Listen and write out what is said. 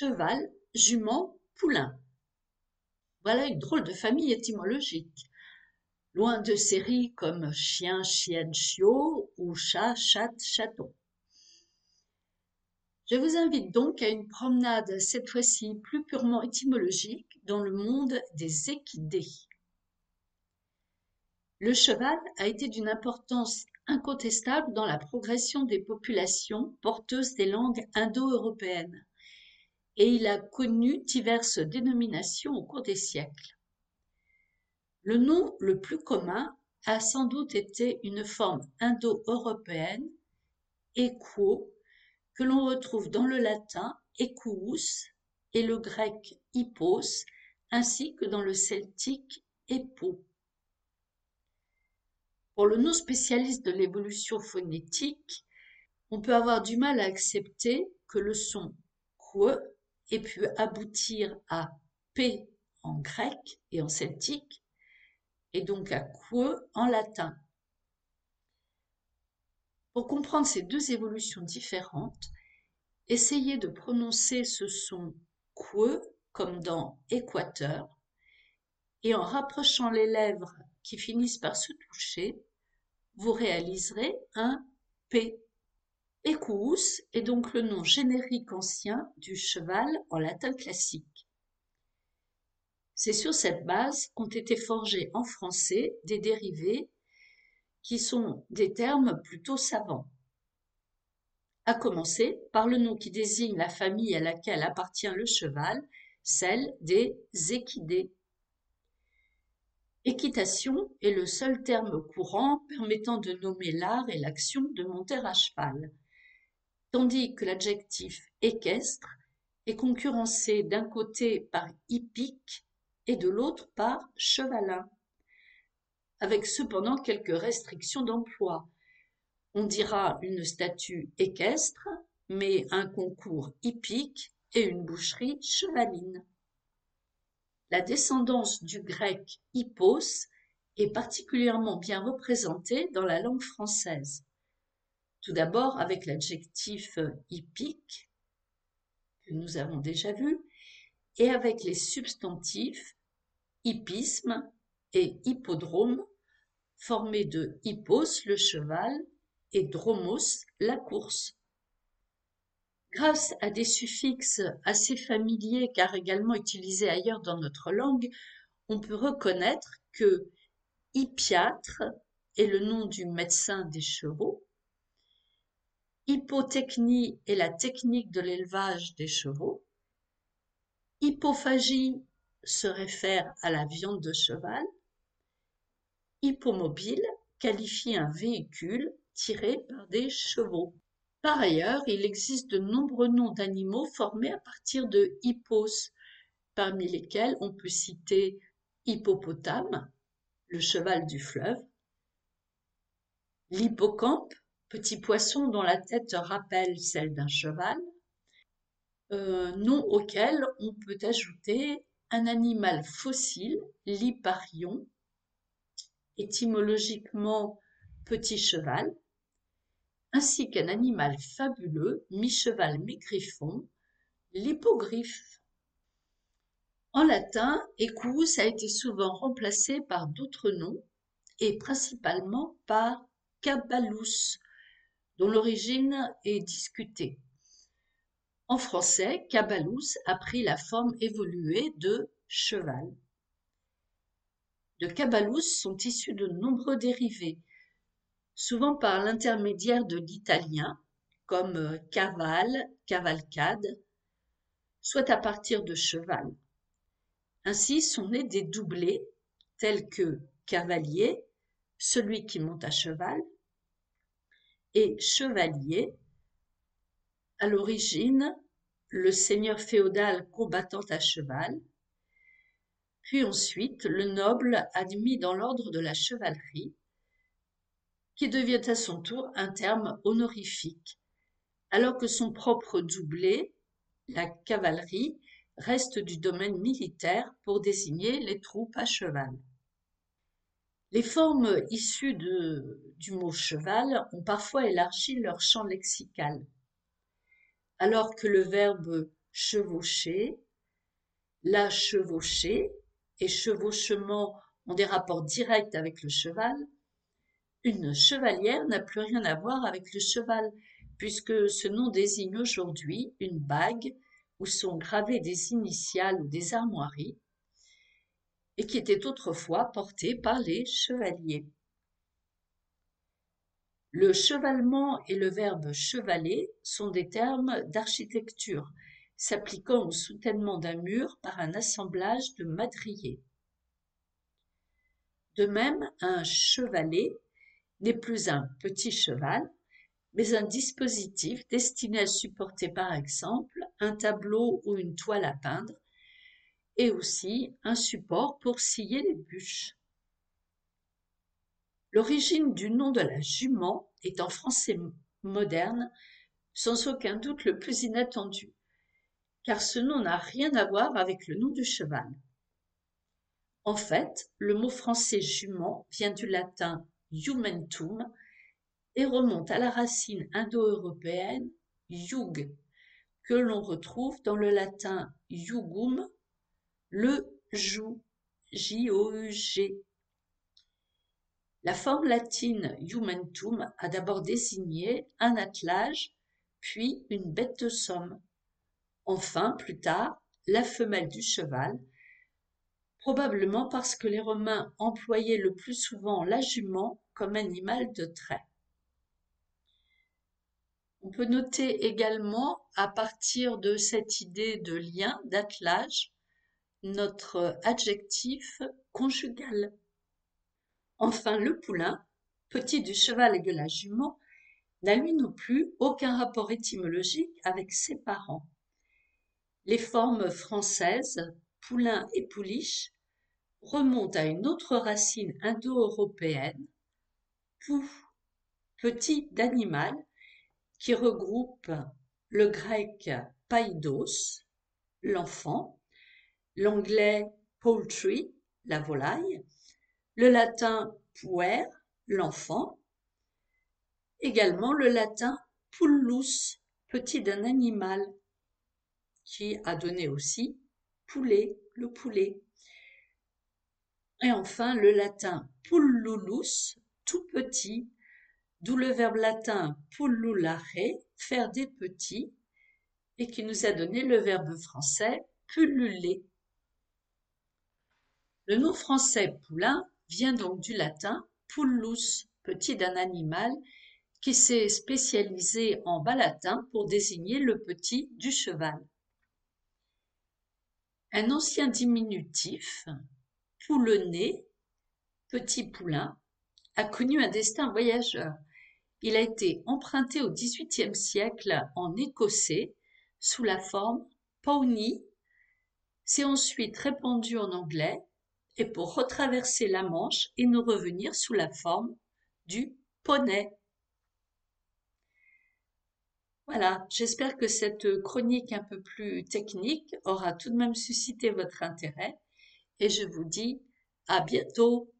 cheval, jument, poulain. Voilà une drôle de famille étymologique. Loin de séries comme chien, chienne, chiot ou chat, chatte, chaton. Je vous invite donc à une promenade, cette fois-ci plus purement étymologique, dans le monde des équidés. Le cheval a été d'une importance incontestable dans la progression des populations porteuses des langues indo-européennes, et il a connu diverses dénominations au cours des siècles. Le nom le plus commun a sans doute été une forme indo-européenne, equo, que l'on retrouve dans le latin equus et le grec hippos, ainsi que dans le celtique epo. Pour le non-spécialiste de l'évolution phonétique, on peut avoir du mal à accepter que le son que ait pu aboutir à p en grec et en celtique, et donc à que en latin. Pour comprendre ces deux évolutions différentes, essayez de prononcer ce son que comme dans équateur, et en rapprochant les lèvres qui finissent par se toucher, vous réaliserez un P. Equus est donc le nom générique ancien du cheval en latin classique. C'est sur cette base qu'ont été forgés en français des dérivés qui sont des termes plutôt savants. À commencer par le nom qui désigne la famille à laquelle appartient le cheval, celle des équidés. Équitation est le seul terme courant permettant de nommer l'art et l'action de monter à cheval, tandis que l'adjectif équestre est concurrencé d'un côté par hippique et de l'autre par chevalin, avec cependant quelques restrictions d'emploi. On dira une statue équestre, mais un concours hippique et une boucherie chevaline. La descendance du grec hippos est particulièrement bien représentée dans la langue française. Tout d'abord avec l'adjectif hippique, que nous avons déjà vu, et avec les substantifs hippisme et hippodrome, formés de hippos, le cheval, et dromos, la course. Grâce à des suffixes assez familiers car également utilisés ailleurs dans notre langue, on peut reconnaître que hippiatre est le nom du médecin des chevaux, hypotechnie est la technique de l'élevage des chevaux, hypophagie se réfère à la viande de cheval, hippomobile qualifie un véhicule tiré par des chevaux. Par ailleurs, il existe de nombreux noms d'animaux formés à partir de hippos, parmi lesquels on peut citer hippopotame, le cheval du fleuve, l'hippocampe, petit poisson dont la tête rappelle celle d'un cheval, euh, nom auquel on peut ajouter un animal fossile, l'hipparion, étymologiquement petit cheval, ainsi qu'un animal fabuleux, mi-cheval, mi-griffon, l'hippogriffe. En latin, Equus a été souvent remplacé par d'autres noms, et principalement par Caballus, dont l'origine est discutée. En français, Caballus a pris la forme évoluée de cheval. De Caballus sont issus de nombreux dérivés, souvent par l'intermédiaire de l'italien, comme euh, cavale, cavalcade, soit à partir de cheval. Ainsi sont nés des doublés tels que cavalier, celui qui monte à cheval, et chevalier, à l'origine le seigneur féodal combattant à cheval, puis ensuite le noble admis dans l'ordre de la chevalerie, qui devient à son tour un terme honorifique, alors que son propre doublé, la cavalerie, reste du domaine militaire pour désigner les troupes à cheval. Les formes issues du mot cheval ont parfois élargi leur champ lexical. Alors que le verbe chevaucher, la chevaucher, et chevauchement ont des rapports directs avec le cheval, une chevalière n'a plus rien à voir avec le cheval, puisque ce nom désigne aujourd'hui une bague où sont gravées des initiales ou des armoiries, et qui était autrefois portée par les chevaliers. Le chevalement et le verbe chevaler sont des termes d'architecture, s'appliquant au soutènement d'un mur par un assemblage de madriers. De même, un chevalet n'est plus un petit cheval, mais un dispositif destiné à supporter par exemple un tableau ou une toile à peindre, et aussi un support pour scier les bûches. L'origine du nom de la jument est en français moderne sans aucun doute le plus inattendu, car ce nom n'a rien à voir avec le nom du cheval. En fait, le mot français jument vient du latin jumentum et remonte à la racine indo-européenne yug, que l'on retrouve dans le latin jugum, le joug, J-O-U-G. La forme latine jumentum a d'abord désigné un attelage, puis une bête de somme. Enfin, plus tard, la femelle du cheval, probablement parce que les Romains employaient le plus souvent la jument comme animal de trait. On peut noter également, à partir de cette idée de lien, d'attelage, notre adjectif conjugal. Enfin, le poulain, petit du cheval et de la jument, n'a lui non plus aucun rapport étymologique avec ses parents. Les formes françaises poulain et pouliche remontent à une autre racine indo-européenne, pou, petit d'animal, qui regroupe le grec paidos, l'enfant, l'anglais poultry, la volaille, le latin puer, l'enfant, également le latin pullus, petit d'un animal, qui a donné aussi poulet, le poulet. Et enfin le latin pullulus, tout petit, d'où le verbe latin pullulare, faire des petits, et qui nous a donné le verbe français pulluler. Le nom français poulain vient donc du latin pullus, petit d'un animal, qui s'est spécialisé en bas latin pour désigner le petit du cheval. Un ancien diminutif, poulonné, petit poulain, a connu un destin voyageur. Il a été emprunté au XVIIIe siècle en écossais sous la forme pony, s'est ensuite répandu en anglais et pour retraverser la Manche et nous revenir sous la forme du poney. Voilà, j'espère que cette chronique un peu plus technique aura tout de même suscité votre intérêt et je vous dis à bientôt.